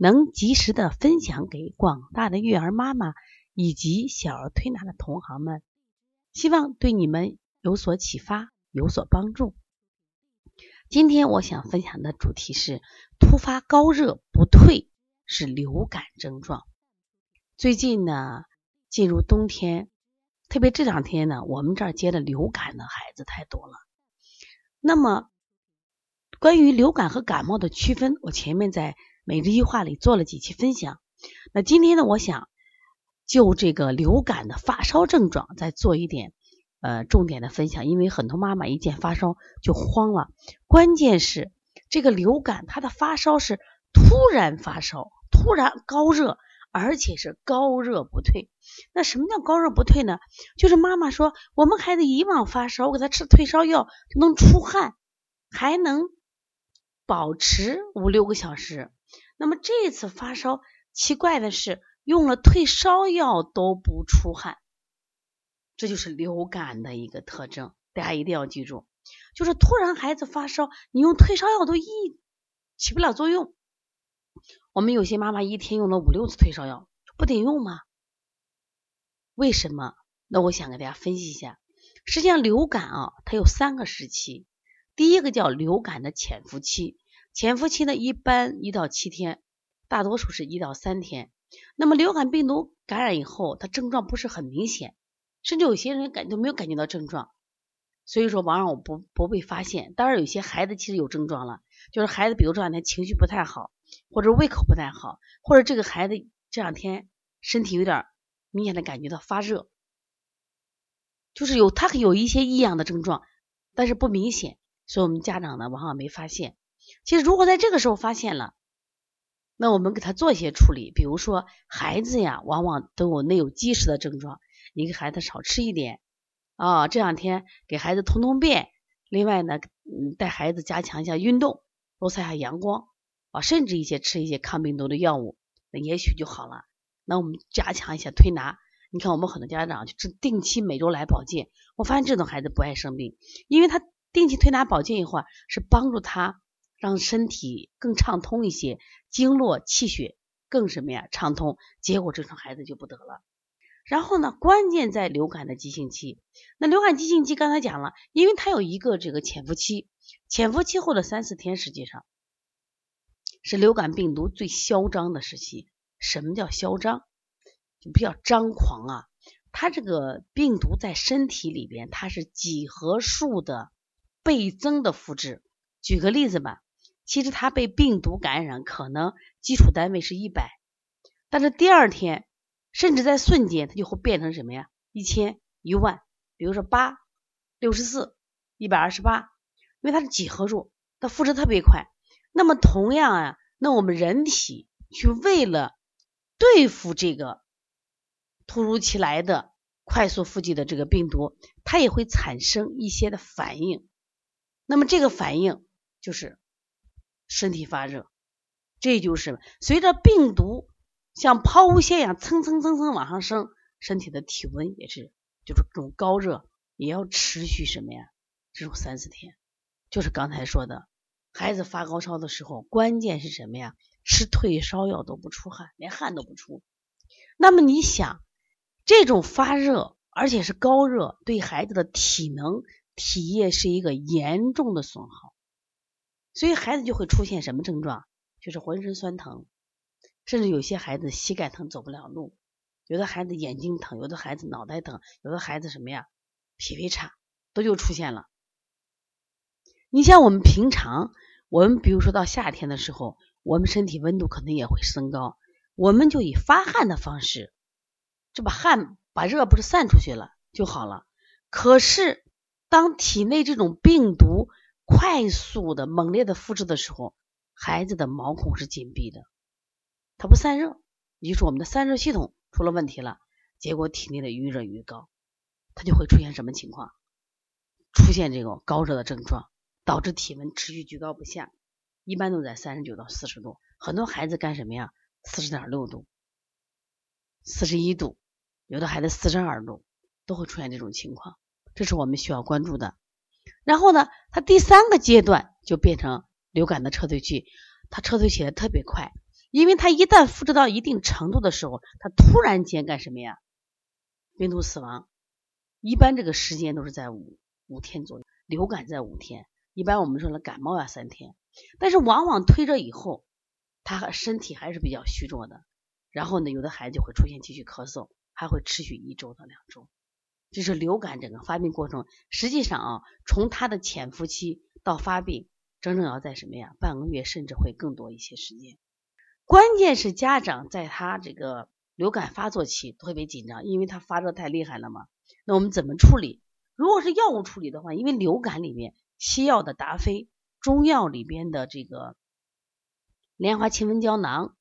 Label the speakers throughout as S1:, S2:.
S1: 能及时的分享给广大的育儿妈妈以及小儿推拿的同行们，希望对你们有所启发，有所帮助。今天我想分享的主题是突发高热不退是流感症状。最近呢，进入冬天，特别这两天呢，我们这儿接的流感的孩子太多了。那么，关于流感和感冒的区分，我前面在。每日一话里做了几期分享，那今天呢，我想就这个流感的发烧症状再做一点呃重点的分享，因为很多妈妈一见发烧就慌了，关键是这个流感它的发烧是突然发烧，突然高热，而且是高热不退。那什么叫高热不退呢？就是妈妈说我们孩子以往发烧，我给他吃退烧药就能出汗，还能保持五六个小时。那么这次发烧，奇怪的是用了退烧药都不出汗，这就是流感的一个特征。大家一定要记住，就是突然孩子发烧，你用退烧药都一起不了作用。我们有些妈妈一天用了五六次退烧药，不顶用吗？为什么？那我想给大家分析一下。实际上，流感啊，它有三个时期。第一个叫流感的潜伏期。潜伏期呢，一般一到七天，大多数是一到三天。那么流感病毒感染以后，它症状不是很明显，甚至有些人感都没有感觉到症状，所以说往往我不不被发现。当然，有些孩子其实有症状了，就是孩子比如这两天情绪不太好，或者胃口不太好，或者这个孩子这两天身体有点明显的感觉到发热，就是有他有一些异样的症状，但是不明显，所以我们家长呢往往没发现。其实，如果在这个时候发现了，那我们给他做一些处理，比如说孩子呀，往往都有内有积食的症状，你给孩子少吃一点啊，这两天给孩子通通便，另外呢，嗯，带孩子加强一下运动，多晒下阳光啊，甚至一些吃一些抗病毒的药物，那也许就好了。那我们加强一下推拿，你看我们很多家长就是定期每周来保健，我发现这种孩子不爱生病，因为他定期推拿保健以后啊是帮助他。让身体更畅通一些，经络气血更什么呀畅通，结果这种孩子就不得了。然后呢，关键在流感的急性期。那流感急性期刚才讲了，因为它有一个这个潜伏期，潜伏期后的三四天，实际上是流感病毒最嚣张的时期。什么叫嚣张？就比较张狂啊！它这个病毒在身体里边，它是几何数的倍增的复制。举个例子吧。其实他被病毒感染，可能基础单位是一百，但是第二天，甚至在瞬间，它就会变成什么呀？一千、一万，比如说八、六十四、一百二十八，因为它是几何数，它复制特别快。那么同样啊，那我们人体去为了对付这个突如其来的快速复制的这个病毒，它也会产生一些的反应。那么这个反应就是。身体发热，这就是随着病毒像抛物线一样蹭蹭蹭蹭往上升，身体的体温也是就是这种高热，也要持续什么呀？这种三四天，就是刚才说的，孩子发高烧的时候，关键是什么呀？吃退烧药都不出汗，连汗都不出。那么你想，这种发热而且是高热，对孩子的体能、体液是一个严重的损耗。所以孩子就会出现什么症状？就是浑身酸疼，甚至有些孩子膝盖疼走不了路，有的孩子眼睛疼，有的孩子脑袋疼，有的孩子什么呀？脾胃差，都就出现了。你像我们平常，我们比如说到夏天的时候，我们身体温度可能也会升高，我们就以发汗的方式，这把汗把热不是散出去了就好了。可是当体内这种病毒，快速的、猛烈的复制的时候，孩子的毛孔是紧闭的，它不散热，也就是我们的散热系统出了问题了，结果体内的余热越高，它就会出现什么情况？出现这种高热的症状，导致体温持续居高不下，一般都在三十九到四十度，很多孩子干什么呀？四十点六度、四十一度，有的孩子四十二度，都会出现这种情况，这是我们需要关注的。然后呢，它第三个阶段就变成流感的撤退期，它撤退起来特别快，因为它一旦复制到一定程度的时候，它突然间干什么呀？病毒死亡，一般这个时间都是在五五天左右，流感在五天，一般我们说了感冒要三天，但是往往推着以后，他身体还是比较虚弱的，然后呢，有的孩子就会出现继续咳嗽，还会持续一周到两周。这是流感整个发病过程，实际上啊，从它的潜伏期到发病，整整要在什么呀？半个月甚至会更多一些时间。关键是家长在他这个流感发作期特别紧张，因为他发热太厉害了嘛。那我们怎么处理？如果是药物处理的话，因为流感里面西药的达菲，中药里边的这个莲花清瘟胶囊，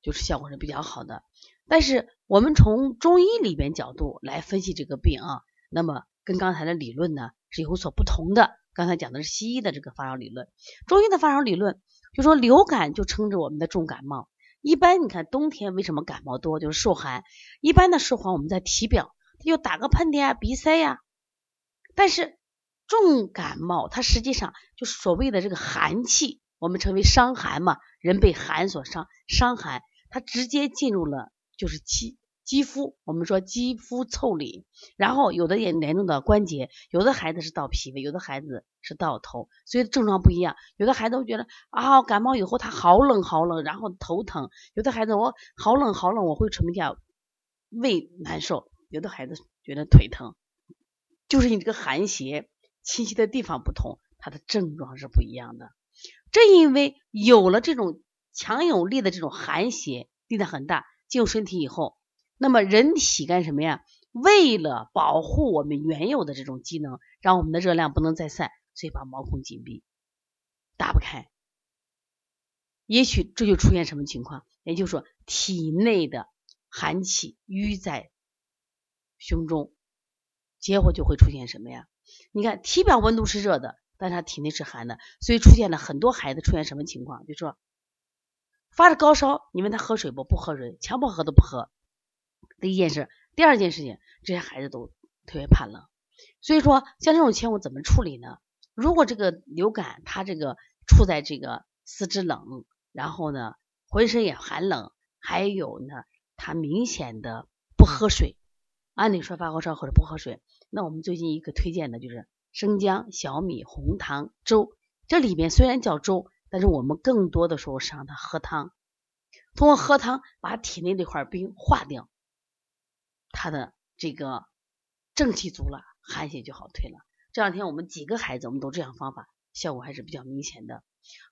S1: 就是效果是比较好的。但是我们从中医里边角度来分析这个病啊，那么跟刚才的理论呢是有所不同的。刚才讲的是西医的这个发烧理论，中医的发烧理论就说流感就称之我们的重感冒。一般你看冬天为什么感冒多，就是受寒。一般的受寒我们在体表，它就打个喷嚏啊、鼻塞呀。但是重感冒它实际上就所谓的这个寒气，我们称为伤寒嘛，人被寒所伤，伤寒它直接进入了。就是肌肌肤，我们说肌肤腠理，然后有的也严重的关节，有的孩子是到脾胃，有的孩子是到头，所以症状不一样。有的孩子会觉得啊，感冒以后他好冷好冷，然后头疼；有的孩子我好冷好冷，我会什么叫胃难受；有的孩子觉得腿疼，就是你这个寒邪侵袭的地方不同，它的症状是不一样的。正因为有了这种强有力的这种寒邪，力量很大。进入身体以后，那么人体干什么呀？为了保护我们原有的这种机能，让我们的热量不能再散，所以把毛孔紧闭，打不开。也许这就出现什么情况？也就是说，体内的寒气淤在胸中，结果就会出现什么呀？你看，体表温度是热的，但他体内是寒的，所以出现了很多孩子出现什么情况？就说。发着高烧，你问他喝水不？不喝水，强迫喝都不喝。第一件事，第二件事情，这些孩子都特别怕冷。所以说，像这种情况怎么处理呢？如果这个流感他这个处在这个四肢冷，然后呢浑身也寒冷，还有呢他明显的不喝水，按理说发高烧或者不喝水，那我们最近一个推荐的就是生姜、小米、红糖粥。这里面虽然叫粥。但是我们更多的时候是让他喝汤，通过喝汤把体内这块冰化掉，他的这个正气足了，寒邪就好退了。这两天我们几个孩子我们都这样方法，效果还是比较明显的。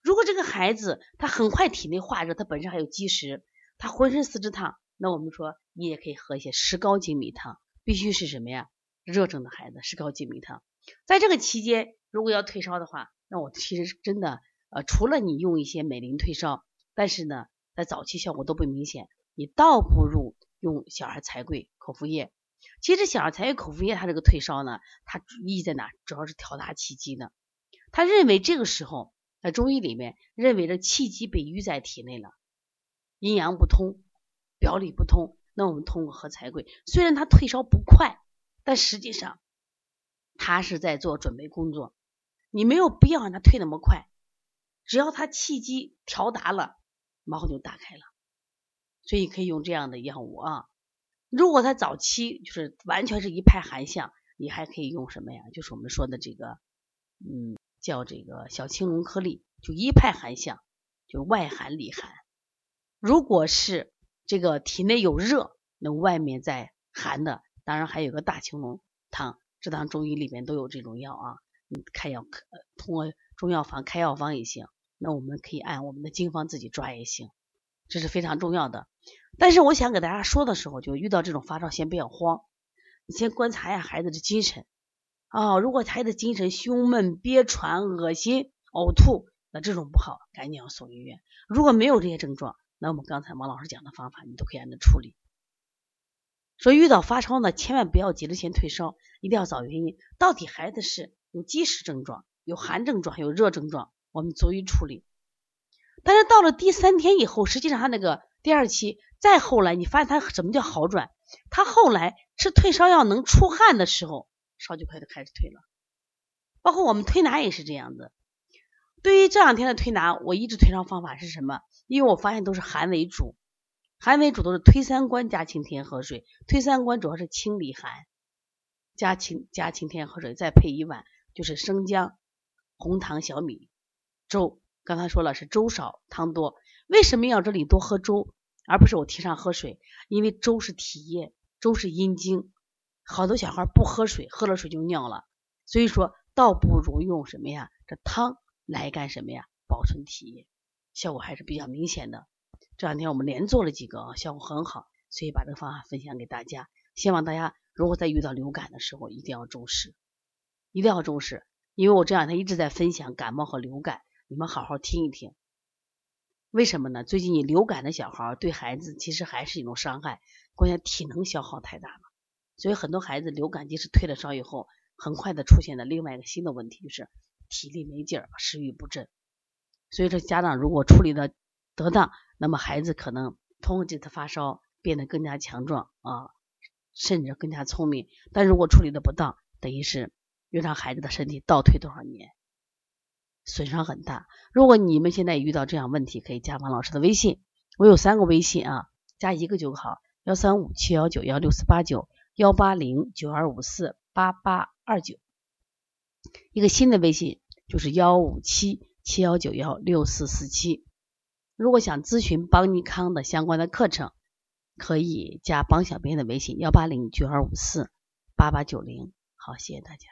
S1: 如果这个孩子他很快体内化热，他本身还有积食，他浑身四肢烫，那我们说你也可以喝一些石膏精米汤，必须是什么呀？热症的孩子石膏精米汤。在这个期间，如果要退烧的话，那我其实真的。呃，除了你用一些美林退烧，但是呢，在早期效果都不明显，你倒不如用小儿柴桂口服液。其实小儿柴桂口服液它这个退烧呢，它意义在哪？主要是调达气机呢。他认为这个时候在中医里面认为这气机被淤在体内了，阴阳不通，表里不通。那我们通过喝柴桂，虽然它退烧不快，但实际上它是在做准备工作，你没有必要让它退那么快。只要他气机调达了，毛孔就打开了，所以可以用这样的药物啊。如果他早期就是完全是一派寒象，你还可以用什么呀？就是我们说的这个，嗯，叫这个小青龙颗粒，就一派寒象，就外寒里寒。如果是这个体内有热，那外面在寒的，当然还有个大青龙汤，这当中医里面都有这种药啊。你开药可通过中药房开药方也行。那我们可以按我们的经方自己抓也行，这是非常重要的。但是我想给大家说的时候，就遇到这种发烧，先不要慌，你先观察一下孩子的精神啊。如果孩子精神胸闷、憋喘、恶心、呕吐，那这种不好，赶紧要送医院。如果没有这些症状，那我们刚才王老师讲的方法，你都可以按照处理。说遇到发烧呢，千万不要急着先退烧，一定要找原因，到底孩子是有积食症状、有寒症状、有热症状，我们足以处理。但是到了第三天以后，实际上他那个第二期再后来，你发现他什么叫好转？他后来吃退烧药能出汗的时候，烧就开始开始退了。包括我们推拿也是这样子。对于这两天的推拿，我一直推烧方法是什么？因为我发现都是寒为主。寒为主都是推三关加清天河水，推三关主要是清理寒，加清加清天河水，再配一碗就是生姜、红糖、小米粥。刚才说了是粥少汤多，为什么要这里多喝粥，而不是我提倡喝水？因为粥是体液，粥是阴经，好多小孩不喝水，喝了水就尿了，所以说倒不如用什么呀？这汤来干什么呀？保存体液，效果还是比较明显的。这两天我们连做了几个啊，效果很好，所以把这个方法分享给大家。希望大家如果在遇到流感的时候，一定要重视，一定要重视。因为我这两天一直在分享感冒和流感，你们好好听一听。为什么呢？最近你流感的小孩对孩子其实还是一种伤害，关键体能消耗太大了，所以很多孩子流感即使退了烧以后，很快的出现了另外一个新的问题，就是体力没劲儿，食欲不振。所以说家长如果处理的得当，那么孩子可能通过这次发烧变得更加强壮啊，甚至更加聪明。但如果处理的不当，等于是又让孩子的身体倒退多少年，损伤很大。如果你们现在遇到这样问题，可以加王老师的微信，我有三个微信啊，加一个就好：幺三五七幺九幺六四八九幺八零九二五四八八二九。一个新的微信就是幺五七七幺九幺六四四七。如果想咨询邦尼康的相关的课程，可以加邦小编的微信幺八零九二五四八八九零。好，谢谢大家。